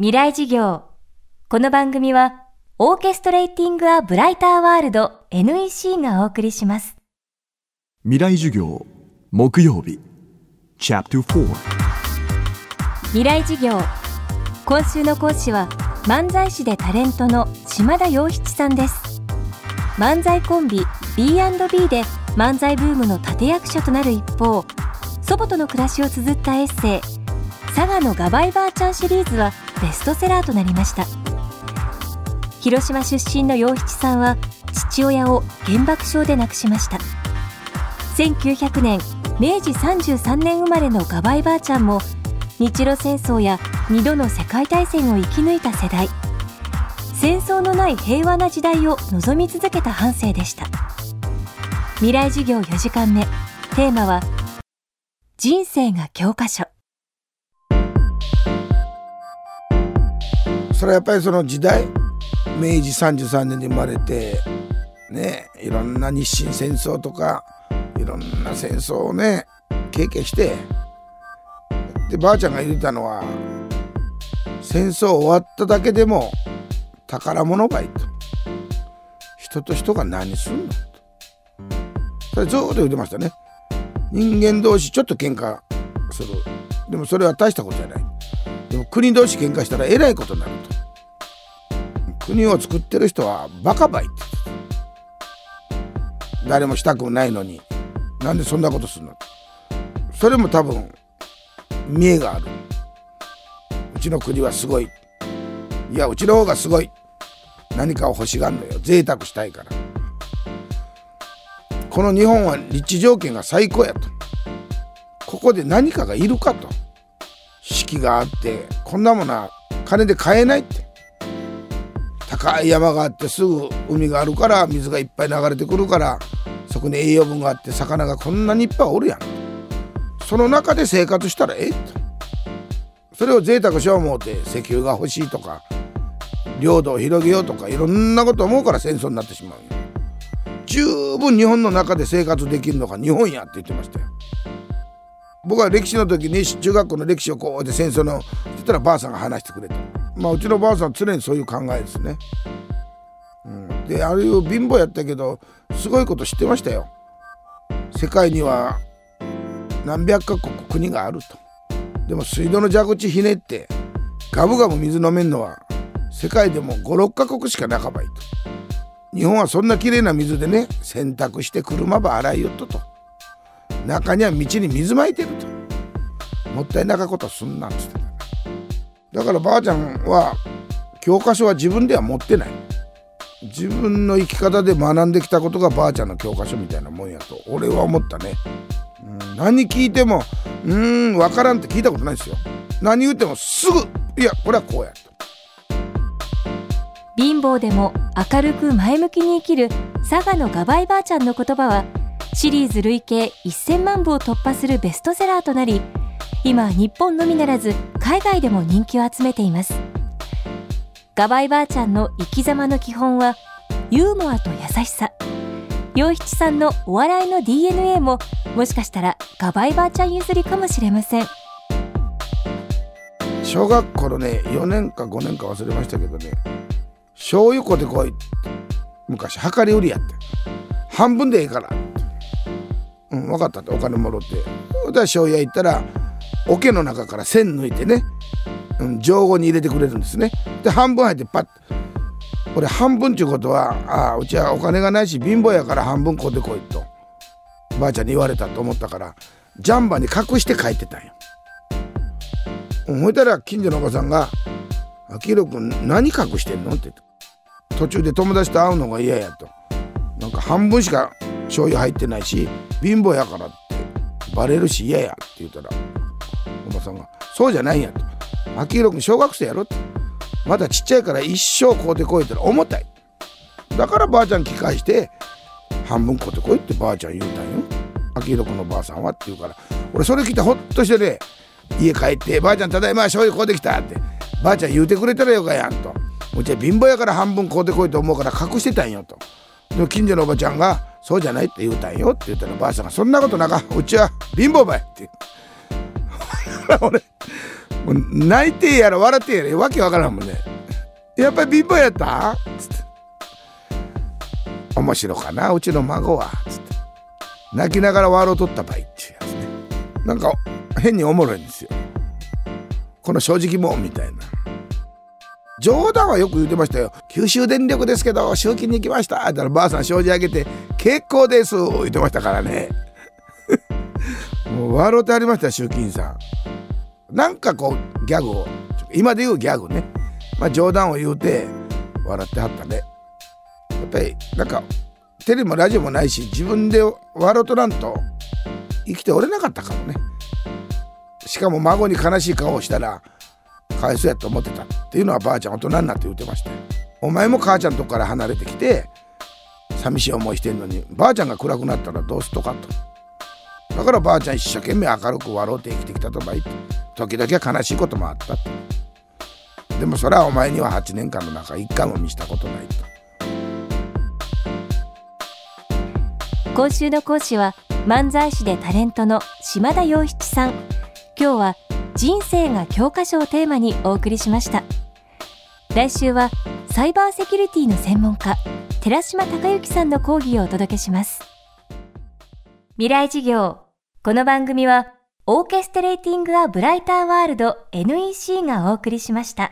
未来事業。この番組はオーケストレーティング・ア・ブライター・ワールド NEC がお送りします。未来授業木曜日。チャプター未来事業。今週の講師は漫才師でタレントの島田洋七さんです。漫才コンビ B&B で漫才ブームの立役者となる一方祖母との暮らしを綴ったエッセイ佐賀のガバイバーちゃんシリーズはベストセラーとなりました。広島出身の洋七さんは父親を原爆症で亡くしました。1900年明治33年生まれのガバイばあちゃんも日露戦争や2度の世界大戦を生き抜いた世代。戦争のない平和な時代を望み続けた半生でした。未来授業4時間目。テーマは人生が教科書。それはやっぱりその時代明治33年に生まれてねいろんな日清戦争とかいろんな戦争をね経験してでばあちゃんが言ってたのは戦争終わっただけでも宝物がいいと。人と人が何すんのと。それずっと言ってましたね。人間同士ちょっと喧嘩する。でもそれは大したことじゃない。でも国同士喧嘩したらえらいことになると。国を作ってる人はバカばいって誰もしたくないのに。なんでそんなことするの？それも多分見栄がある。うちの国はすごい。いやうちの方がすごい。何かを欲しがるのよ。贅沢したいから。この日本は立地条件が最高やと。ここで何かがいるかと。四季があってこんなものは金で買えないって。高い山があってすぐ海があるから水がいっぱい流れてくるからそこに栄養分があって魚がこんなにいっぱいおるやん。その中で生活したらええとそれを贅沢しよう思うて石油が欲しいとか領土を広げようとかいろんなこと思うから戦争になってしまう十分日本の中で生活できるのが日本やって言ってましたよ。僕は歴史の時に中学校の歴史をこうやって戦争の言ったらばあさんが話してくれたまあうちのばあさんは常にそういう考えですね、うん、でああいう貧乏やったけどすごいこと知ってましたよ。世界には何百カ国国があると。でも水道の蛇口ひねってガブガブ水飲めんのは世界でも56カ国しかなかばいと。日本はそんな綺麗な水でね洗濯して車ば洗いよっとと。中には道に水まいてると。もったいなかことすんなんつってだからばあちゃんは教科書は自分では持ってない。自分の生き方で学んできたことがばあちゃんの教科書みたいなもんやと。俺は思ったね、うん、何聞いても「うーん分からん」って聞いたことないですよ。何言ってもすぐ「いやこれはこうや」と。貧乏でも明るく前向きに生きる佐賀のガバイばあちゃんの言葉はシリーズ累計1000万部を突破するベストセラーとなり今日本のみならず海外でも人気を集めています。ガバイばあちゃんの生き様の基本はユーモアと優しさ。洋七さんのお笑いの DNA ももしかしたらガバイばあちゃん譲りかもしれません。小学校のね4年か5年か忘れましたけどね醤油粉でこい昔量り売りやって。半分でええから。うん分かったってお金もろってで醤油屋行ったら桶の中から線抜いてね、うん、上後に入れてくれるんですねで半分入ってパッこれ半分っていうことはあうちはお金がないし貧乏やから半分こでこいとばあちゃんに言われたと思ったからジャンバーに隠して帰ってたんよ。ほいたら近所のおばさんが「あきろくん何隠してんの?」って途中で友達と会うのが嫌やとなんか半分しか醤油入ってないし貧乏やからってバレるし嫌やって言ったらおばさんが「そうじゃないんや」と「秋広君小学生やろ」って「まだちっちゃいから一生こうてこい」って重たい。だからばあちゃん聞かして半分こうてこいってばあちゃん言うたんよ。秋広君のばあさんはって言うから俺それ聞いてほっとしてね家帰って「ばあちゃんただいま醤油こうできた」って「ばあちゃん言うてくれたらよかやん」と「うちは貧乏やから半分こうてこいと思うから隠してたんよ」と。で近所のおばちゃんが「そうじゃない」って言うたんよって言ったらばあさんが「そんなことなかうちは貧乏ばい」って。俺もう泣いてやら笑ってやらわけわからんもんね。やっぱり貧乏やった？つって。面白かなうちの孫は。つって。泣きながら笑うとった場合っていうやつね。なんか変におもろいんですよ。この正直もんみたいな。冗談はよく言ってましたよ。九州電力ですけど集金に行きました。って言ったらばあさん障子上げて結構です言ってましたからね。もう笑うてありました集金さん。なんかこうギャグを。今で言うギャグね。まあ冗談を言うて笑ってはったね。やっぱりなんかテレビもラジオもないし自分で笑うとなんと生きておれなかったかもね。しかも孫に悲しい顔をしたらかわいそうやと思ってたっていうのはばあちゃん大人になって言ってました。お前も母ちゃんとこから離れてきて寂しい思いしてんのにばあちゃんが暗くなったらどうすっとかと。だからばあちゃん一生懸命明るく笑うて生きてきたとばい時々は悲しいこともあったってでもそれはお前には8年間の中一回も見したことないと。今週の講師は漫才師でタレントの島田洋七さん。今日は人生が教科書をテーマにお送りしました。来週はサイバーセキュリティの専門家寺島隆之さんの講義をお届けします。未来事業。この番組はオーケストレーティング・ア・ブライター・ワールド NEC がお送りしました。